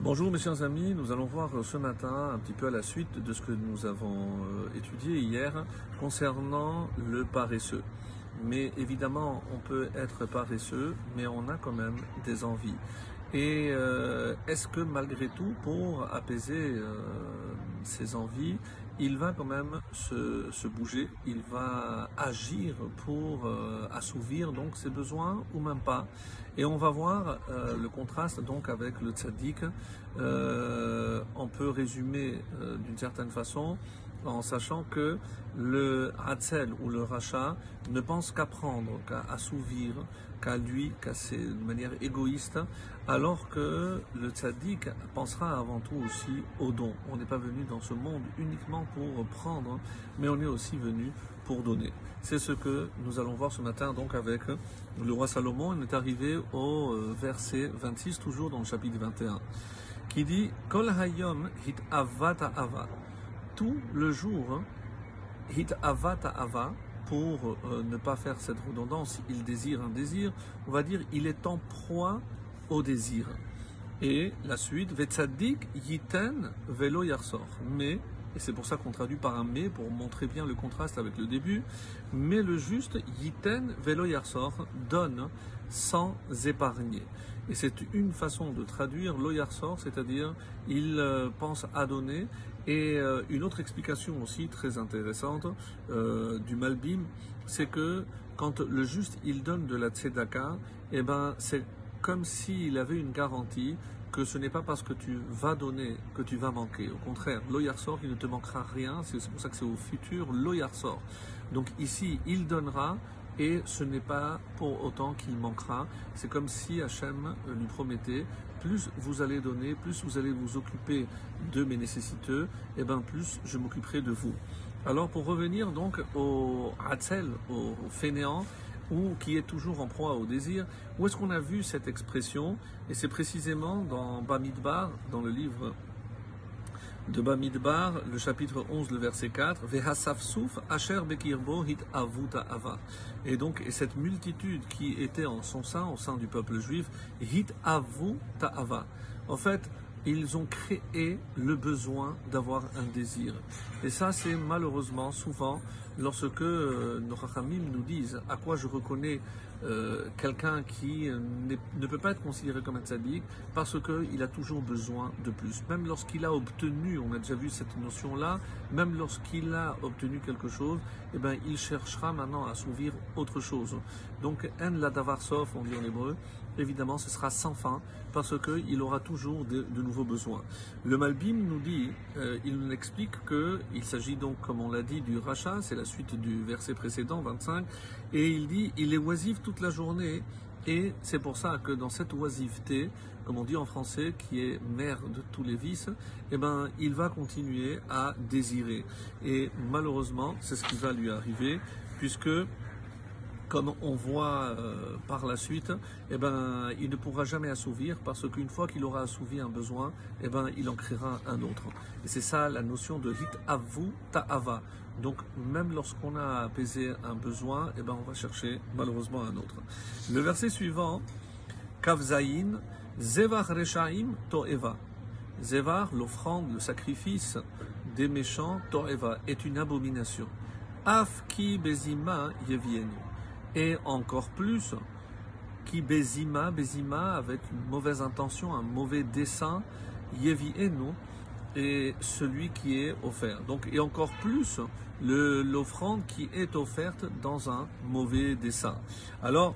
Bonjour mes chers amis, nous allons voir ce matin un petit peu à la suite de ce que nous avons euh, étudié hier concernant le paresseux. Mais évidemment, on peut être paresseux, mais on a quand même des envies. Et euh, est-ce que malgré tout, pour apaiser euh, ses envies, il va quand même se, bouger, il va agir pour euh, assouvir donc ses besoins ou même pas. Et on va voir euh, le contraste donc avec le tzaddik. Euh, on peut résumer d'une certaine façon en sachant que le Hatzel ou le rachat ne pense qu'à prendre, qu'à assouvir, qu'à lui, qu'à de manière égoïste, alors que le tzaddik pensera avant tout aussi au don. On n'est pas venu dans ce monde uniquement pour prendre, mais on est aussi venu pour donner. C'est ce que nous allons voir ce matin donc avec le roi Salomon. On est arrivé au euh, verset 26, toujours dans le chapitre 21, qui dit Kol hayom hit avata ava tout le jour, hein, hit pour euh, ne pas faire cette redondance, il désire un désir, on va dire il est en proie au désir. Et la suite, vetzadik yiten velo yarsor. Mais, et c'est pour ça qu'on traduit par un mais, pour montrer bien le contraste avec le début, mais le juste yiten velo yarsor donne sans épargner. Et c'est une façon de traduire loyarsor, c'est-à-dire il euh, pense à donner. Et euh, une autre explication aussi très intéressante euh, du Malbim, c'est que quand le juste il donne de la tzedaka, eh ben c'est comme s'il avait une garantie que ce n'est pas parce que tu vas donner que tu vas manquer. Au contraire, loyarsor, il ne te manquera rien. C'est pour ça que c'est au futur loyarsor. Donc ici, il donnera et ce n'est pas pour autant qu'il manquera. C'est comme si Hachem lui promettait plus vous allez donner, plus vous allez vous occuper de mes nécessiteux, et bien plus je m'occuperai de vous. Alors pour revenir donc au Hatzel, au fainéant, ou qui est toujours en proie au désir, où est-ce qu'on a vu cette expression? Et c'est précisément dans Bamidbar, dans le livre de Bamidbar, le chapitre 11, le verset 4, Vehasafsouf asher bekirbo hit avuta ava. Et donc, et cette multitude qui était en son sein, au sein du peuple juif, hit avuta ava. En fait, ils ont créé le besoin d'avoir un désir. Et ça, c'est malheureusement souvent lorsque euh, nos rachamim nous disent à quoi je reconnais euh, quelqu'un qui ne peut pas être considéré comme un tzaddik parce qu'il a toujours besoin de plus. Même lorsqu'il a obtenu, on a déjà vu cette notion-là, même lorsqu'il a obtenu quelque chose, eh ben, il cherchera maintenant à assouvir autre chose. Donc, en la davarsov, on dit en hébreu, évidemment, ce sera sans fin parce qu'il aura toujours de, nouveaux besoins. Le Malbim nous dit, euh, il nous explique qu'il s'agit donc, comme on l'a dit, du rachat, c'est la suite du verset précédent, 25, et il dit, il est oisif toute la journée, et c'est pour ça que dans cette oisiveté, comme on dit en français, qui est mère de tous les vices, eh ben, il va continuer à désirer. Et malheureusement, c'est ce qui va lui arriver, puisque comme on voit euh, par la suite, eh ben, il ne pourra jamais assouvir parce qu'une fois qu'il aura assouvi un besoin, eh ben, il en créera un autre. Et c'est ça la notion de hit avu ta'ava. Donc même lorsqu'on a apaisé un besoin, eh ben, on va chercher malheureusement un autre. Le verset suivant, Kavzaïn, Zevar Reshaim To'eva. Zevar, l'offrande, le sacrifice des méchants, To'eva, est une abomination. Af ki bezima yevienu et encore plus qui bezima, bezima avec une mauvaise intention, un mauvais dessein, yevi enu, et celui qui est offert. Donc, et encore plus l'offrande qui est offerte dans un mauvais dessein. Alors,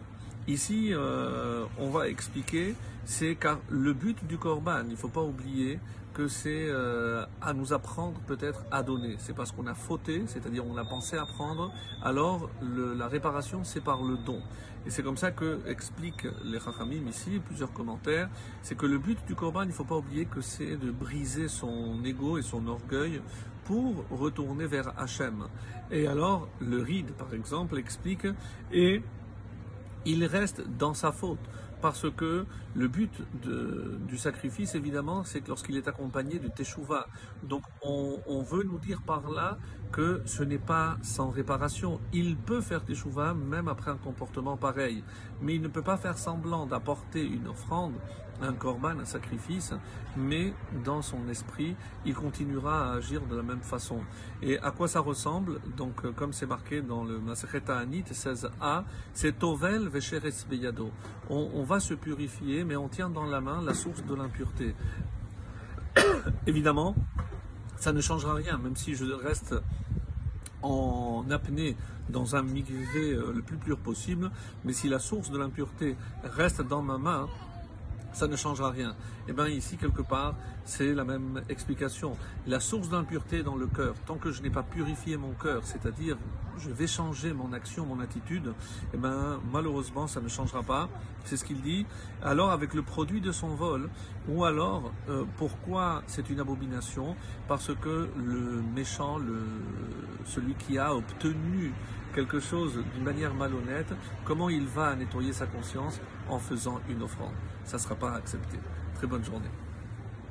ici, euh, on va expliquer, c'est car le but du korban, il ne faut pas oublier que c'est euh, à nous apprendre peut-être à donner. C'est parce qu'on a fauté, c'est-à-dire on a pensé à prendre, alors la réparation c'est par le don. Et c'est comme ça que expliquent les Chachamim ici, plusieurs commentaires, c'est que le but du Corban, il ne faut pas oublier que c'est de briser son ego et son orgueil pour retourner vers Hachem. Et alors, le Ride, par exemple, explique, et il reste dans sa faute parce que le but du sacrifice, évidemment, c'est lorsqu'il est accompagné de teshuva. Donc, on, veut nous dire par là que ce n'est pas sans réparation. Il peut faire teshuva même après un comportement pareil, mais il ne peut pas faire semblant d'apporter une offrande un corban, un sacrifice, mais dans son esprit, il continuera à agir de la même façon. Et à quoi ça ressemble? Donc, euh, comme c'est marqué dans le Masechet Anit 16a, c'est Tovel Vecheres Beyado. On, va se purifier, mais on tient dans la main la source de l'impureté. Évidemment, ça ne changera rien, même si je reste en apnée dans un mikvé euh, le plus pur possible, mais si la source de l'impureté reste dans ma main, ça ne changera rien. Eh bien ici, quelque part, c'est la même explication. La source d'impureté dans le cœur, tant que je n'ai pas purifié mon cœur, c'est-à-dire je vais changer mon action, mon attitude, et eh ben malheureusement, ça ne changera pas. C'est ce qu'il dit. Alors avec le produit de son vol, ou alors euh, pourquoi c'est une abomination? Parce que le méchant, celui qui a obtenu quelque chose d'une manière malhonnête, comment il va nettoyer sa conscience en faisant une offrande? Ça ne sera pas accepté. Très bonne journée.